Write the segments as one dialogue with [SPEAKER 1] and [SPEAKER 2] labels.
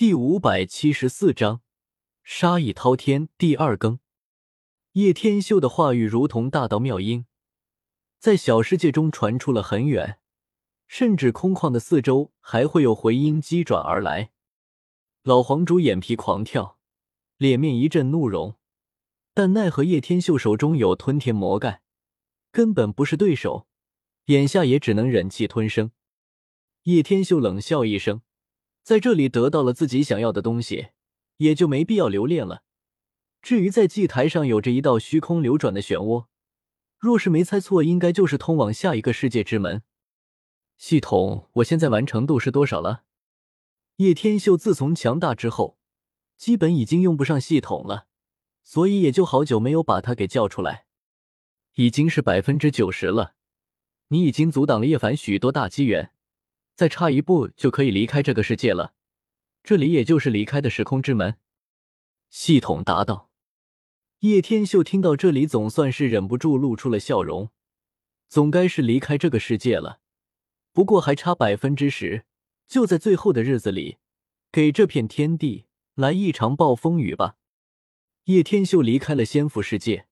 [SPEAKER 1] 第五百七十四章，杀意滔天第二更。叶天秀的话语如同大道妙音，在小世界中传出了很远，甚至空旷的四周还会有回音击转而来。老黄猪眼皮狂跳，脸面一阵怒容，但奈何叶天秀手中有吞天魔盖，根本不是对手，眼下也只能忍气吞声。叶天秀冷笑一声。在这里得到了自己想要的东西，也就没必要留恋了。至于在祭台上有着一道虚空流转的漩涡，若是没猜错，应该就是通往下一个世界之门。系统，我现在完成度是多少了？叶天秀自从强大之后，基本已经用不上系统了，所以也就好久没有把他给叫出来。已经是百分之九十了，你已经阻挡了叶凡许多大机缘。再差一步就可以离开这个世界了，这里也就是离开的时空之门。系统答道。叶天秀听到这里，总算是忍不住露出了笑容。总该是离开这个世界了，不过还差百分之十，就在最后的日子里，给这片天地来一场暴风雨吧。叶天秀离开了仙府世界，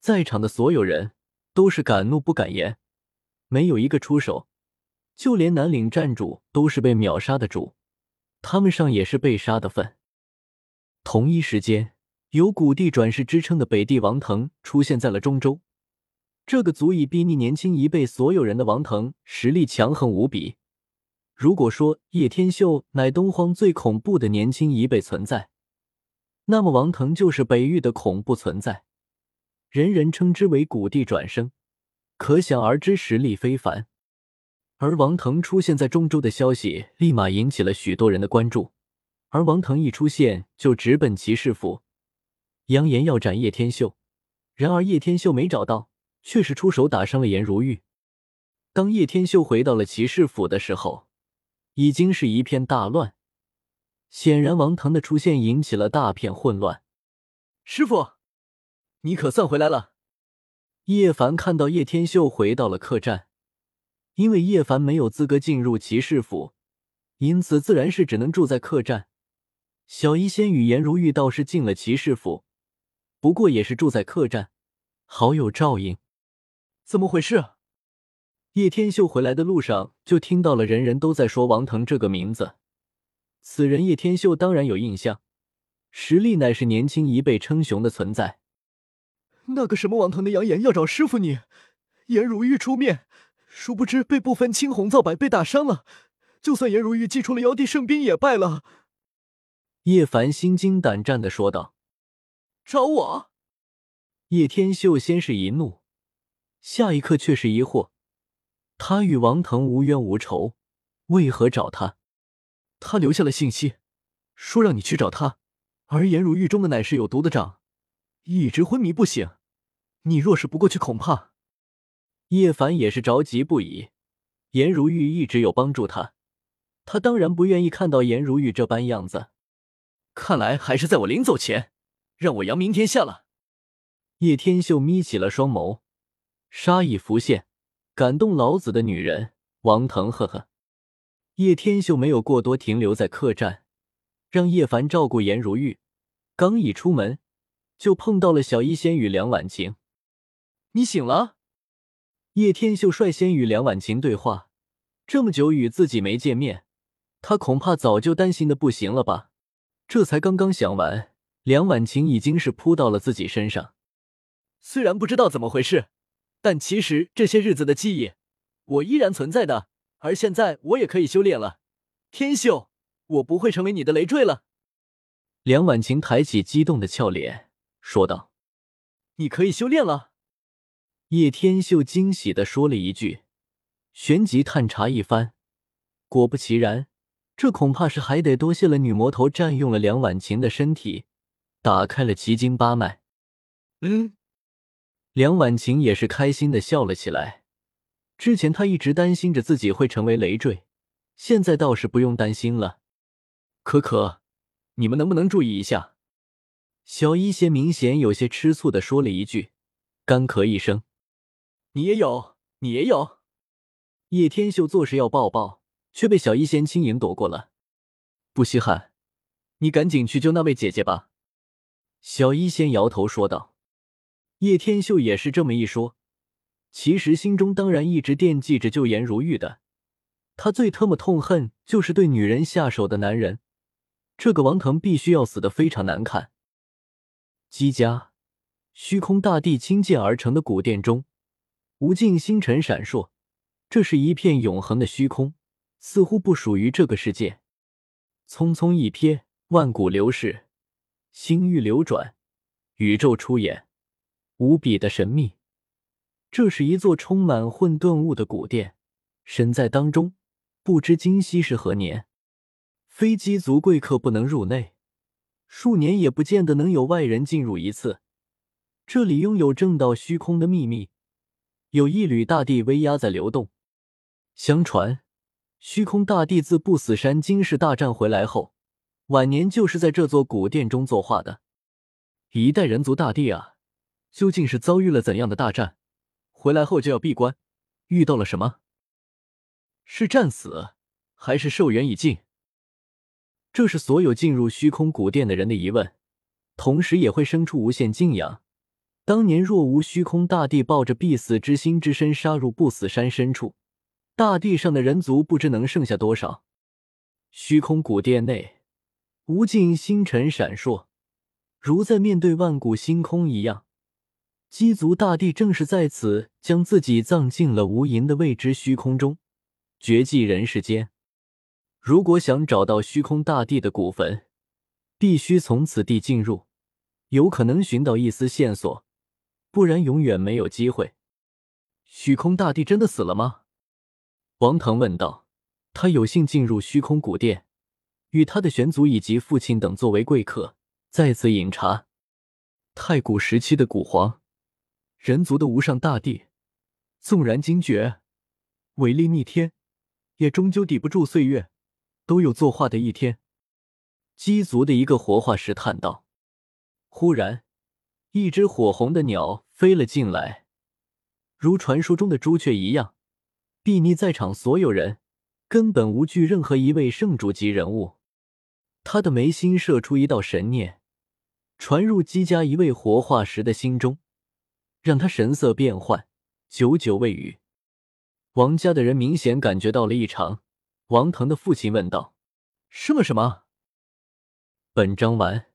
[SPEAKER 1] 在场的所有人都是敢怒不敢言，没有一个出手。就连南岭战主都是被秒杀的主，他们上也是被杀的份。同一时间，有古帝转世之称的北帝王腾出现在了中州。这个足以比拟年轻一辈所有人的王腾，实力强横无比。如果说叶天秀乃东荒最恐怖的年轻一辈存在，那么王腾就是北域的恐怖存在，人人称之为古地转生，可想而知实力非凡。而王腾出现在中州的消息，立马引起了许多人的关注。而王腾一出现，就直奔骑士府，扬言要斩叶天秀。然而叶天秀没找到，却是出手打伤了颜如玉。当叶天秀回到了骑士府的时候，已经是一片大乱。显然，王腾的出现引起了大片混乱。师傅，你可算回来了！叶凡看到叶天秀回到了客栈。因为叶凡没有资格进入骑士府，因此自然是只能住在客栈。小医仙与颜如玉倒是进了骑士府，不过也是住在客栈，好有照应。怎么回事？叶天秀回来的路上就听到了人人都在说王腾这个名字。此人叶天秀当然有印象，实力乃是年轻一辈称雄的存在。
[SPEAKER 2] 那个什么王腾的扬言要找师傅你，颜如玉出面。殊不知被不分青红皂白被打伤了，就算颜如玉祭出了妖帝圣兵也败了。
[SPEAKER 1] 叶凡心惊胆战的说道：“
[SPEAKER 2] 找我？”
[SPEAKER 1] 叶天秀先是一怒，下一刻却是疑惑：他与王腾无冤无仇，为何找他？
[SPEAKER 2] 他留下了信息，说让你去找他。而颜如玉中的乃是有毒的掌，一直昏迷不醒。你若是不过去，恐怕……
[SPEAKER 1] 叶凡也是着急不已，颜如玉一直有帮助他，他当然不愿意看到颜如玉这般样子。
[SPEAKER 2] 看来还是在我临走前，让我扬名天下了。
[SPEAKER 1] 叶天秀眯起了双眸，杀意浮现，感动老子的女人王腾，呵呵。叶天秀没有过多停留在客栈，让叶凡照顾颜如玉。刚一出门，就碰到了小医仙与梁婉晴。
[SPEAKER 2] 你醒了。
[SPEAKER 1] 叶天秀率先与梁婉晴对话，这么久与自己没见面，他恐怕早就担心的不行了吧？这才刚刚想完，梁婉晴已经是扑到了自己身上。
[SPEAKER 2] 虽然不知道怎么回事，但其实这些日子的记忆，我依然存在的。而现在我也可以修炼了，天秀，我不会成为你的累赘了。
[SPEAKER 1] 梁婉晴抬起激动的俏脸说道：“
[SPEAKER 2] 你可以修炼了。”
[SPEAKER 1] 叶天秀惊喜的说了一句，旋即探查一番，果不其然，这恐怕是还得多谢了女魔头占用了梁婉晴的身体，打开了奇经八脉。
[SPEAKER 2] 嗯，
[SPEAKER 1] 梁婉晴也是开心的笑了起来。之前她一直担心着自己会成为累赘，现在倒是不用担心了。
[SPEAKER 2] 可可，你们能不能注意一下？
[SPEAKER 1] 小一仙明显有些吃醋的说了一句，干咳一声。
[SPEAKER 2] 你也有，你也有。
[SPEAKER 1] 叶天秀做事要抱抱，却被小医仙轻盈躲过了。
[SPEAKER 2] 不稀罕，你赶紧去救那位姐姐吧。”
[SPEAKER 1] 小医仙摇头说道。叶天秀也是这么一说，其实心中当然一直惦记着救颜如玉的。他最特么痛恨就是对女人下手的男人，这个王腾必须要死的非常难看。姬家虚空大地倾建而成的古殿中，无尽星辰闪烁，这是一片永恒的虚空，似乎不属于这个世界。匆匆一瞥，万古流逝，星域流转，宇宙出演。无比的神秘，这是一座充满混沌物的古殿，身在当中，不知今夕是何年。非机族贵客不能入内，数年也不见得能有外人进入一次。这里拥有正道虚空的秘密，有一缕大地威压在流动。相传，虚空大帝自不死山惊世大战回来后，晚年就是在这座古殿中作画的。一代人族大帝啊！究竟是遭遇了怎样的大战？回来后就要闭关，遇到了什么？是战死，还是寿元已尽？这是所有进入虚空古殿的人的疑问，同时也会生出无限敬仰。当年若无虚空大帝抱着必死之心之身杀入不死山深处，大地上的人族不知能剩下多少。虚空古殿内，无尽星辰闪烁，如在面对万古星空一样。鸡族大帝正是在此将自己葬进了无垠的未知虚空中，绝迹人世间。如果想找到虚空大帝的古坟，必须从此地进入，有可能寻到一丝线索，不然永远没有机会。虚空大帝真的死了吗？王腾问道。他有幸进入虚空古殿，与他的玄族以及父亲等作为贵客，在此饮茶。太古时期的古皇。人族的无上大帝，纵然惊绝，伟力逆天，也终究抵不住岁月，都有作画的一天。鸡族的一个活化石叹道。忽然，一只火红的鸟飞了进来，如传说中的朱雀一样，睥睨在场所有人，根本无惧任何一位圣主级人物。他的眉心射出一道神念，传入姬家一位活化石的心中。让他神色变幻，久久未语。王家的人明显感觉到了异常。王腾的父亲问道：“
[SPEAKER 2] 什么什么？”
[SPEAKER 1] 本章完。